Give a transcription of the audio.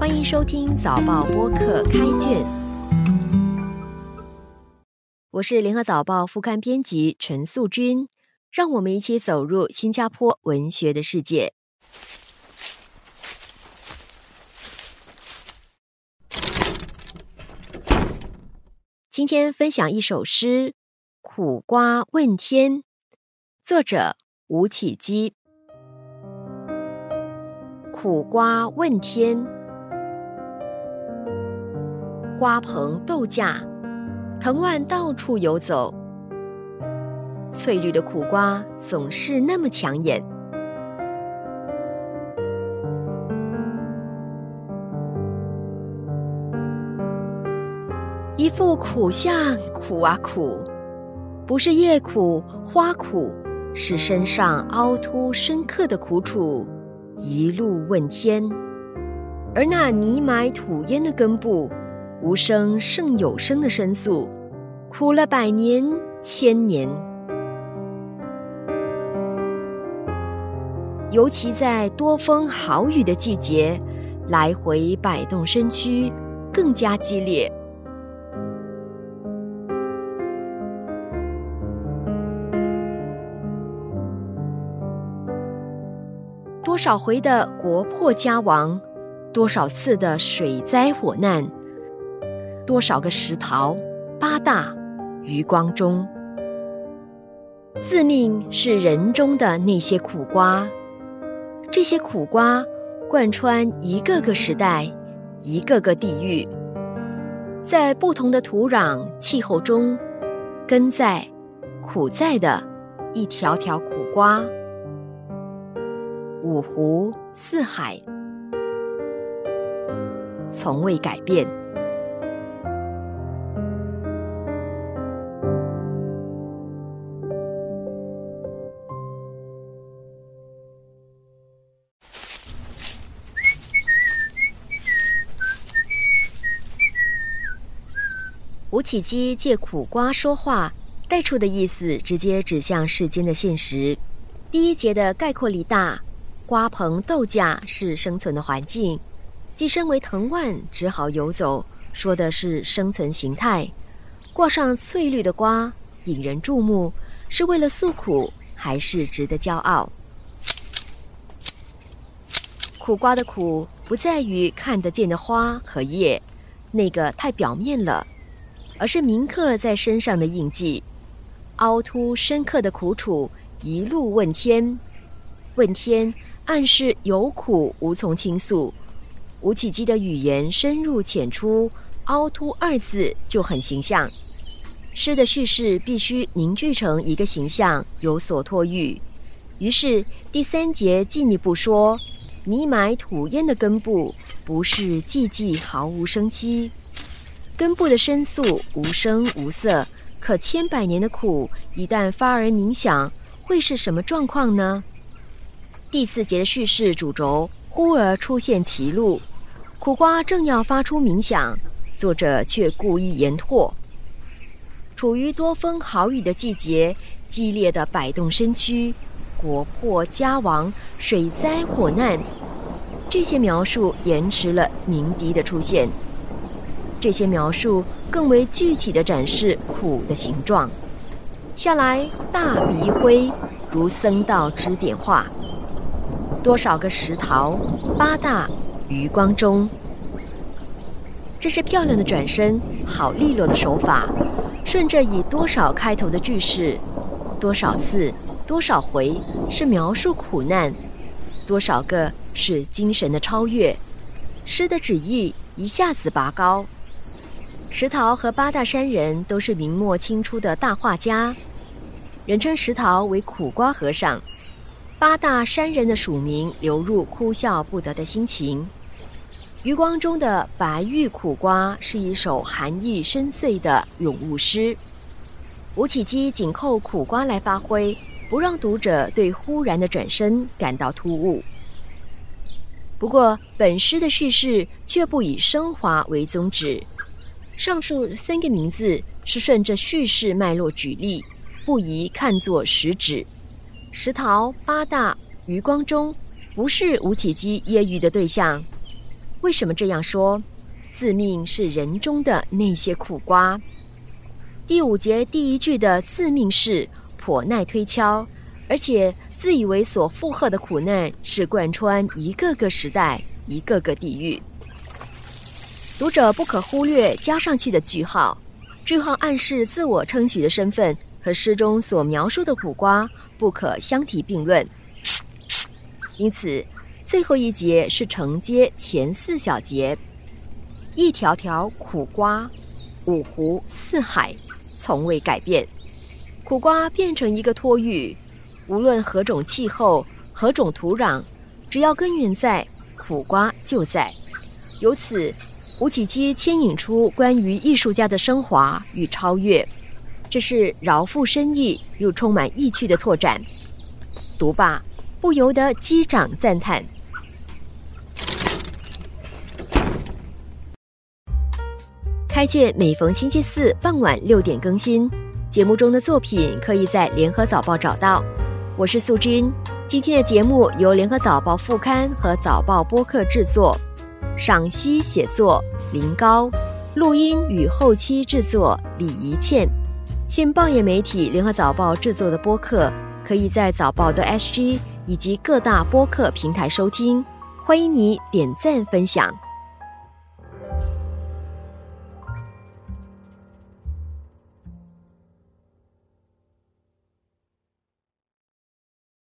欢迎收听早报播客开卷，我是联合早报副刊编辑陈素君，让我们一起走入新加坡文学的世界。今天分享一首诗《苦瓜问天》，作者吴启基。苦瓜问天，瓜棚豆架，藤蔓到处游走。翠绿的苦瓜总是那么抢眼，一副苦相，苦啊苦，不是叶苦、花苦，是身上凹凸深刻的苦楚。一路问天，而那泥埋土淹的根部，无声胜有声的申诉，苦了百年千年。尤其在多风好雨的季节，来回摆动身躯，更加激烈。多少回的国破家亡，多少次的水灾火难，多少个石桃八大余光中，自命是人中的那些苦瓜，这些苦瓜贯穿一个个时代，一个个地域，在不同的土壤气候中，根在苦在的一条条苦瓜。五湖四海，从未改变。吴启基借苦瓜说话，带出的意思直接指向世间的现实。第一节的概括力大。瓜棚豆架是生存的环境，既身为藤蔓，只好游走，说的是生存形态。挂上翠绿的瓜，引人注目，是为了诉苦，还是值得骄傲？苦瓜的苦，不在于看得见的花和叶，那个太表面了，而是铭刻在身上的印记，凹凸深刻的苦楚，一路问天，问天。暗示有苦无从倾诉，吴启基的语言深入浅出，凹凸二字就很形象。诗的叙事必须凝聚成一个形象，有所托喻。于是第三节进一步说：泥埋土淹的根部，不是寂寂毫无生机，根部的申诉无声无色。可千百年的苦，一旦发而冥想，会是什么状况呢？第四节的叙事主轴忽而出现歧路，苦瓜正要发出冥想，作者却故意延拓。处于多风好雨的季节，激烈的摆动身躯，国破家亡，水灾火难，这些描述延迟了鸣笛的出现。这些描述更为具体的展示苦的形状。下来，大笔一挥，如僧道指点画。多少个石桃，八大余光中。这是漂亮的转身，好利落的手法。顺着以多少开头的句式，多少次，多少回，是描述苦难；多少个是精神的超越。诗的旨意一下子拔高。石涛和八大山人都是明末清初的大画家，人称石涛为苦瓜和尚。八大山人的署名流入哭笑不得的心情。余光中的《白玉苦瓜》是一首含义深邃的咏物诗。吴启基紧扣苦瓜来发挥，不让读者对忽然的转身感到突兀。不过，本诗的叙事却不以升华为宗旨。上述三个名字是顺着叙事脉络举例，不宜看作实指。石桃八大余光中，不是吴启基揶揄的对象。为什么这样说？自命是人中的那些苦瓜。第五节第一句的自命是颇耐推敲，而且自以为所负荷的苦难是贯穿一个个时代、一个个地域。读者不可忽略加上去的句号，句号暗示自我称许的身份和诗中所描述的苦瓜不可相提并论。因此，最后一节是承接前四小节。一条条苦瓜，五湖四海，从未改变。苦瓜变成一个托喻，无论何种气候、何种土壤，只要根源在，苦瓜就在。由此，吴启基牵引出关于艺术家的升华与超越，这是饶富深意又充满意趣的拓展。读罢，不由得击掌赞叹。开卷每逢星期四傍晚六点更新，节目中的作品可以在联合早报找到。我是素君，今天的节目由联合早报副刊和早报播客制作，赏析写作林高，录音与后期制作李怡倩。信报业媒体联合早报制作的播客，可以在早报的 SG 以及各大播客平台收听，欢迎你点赞分享。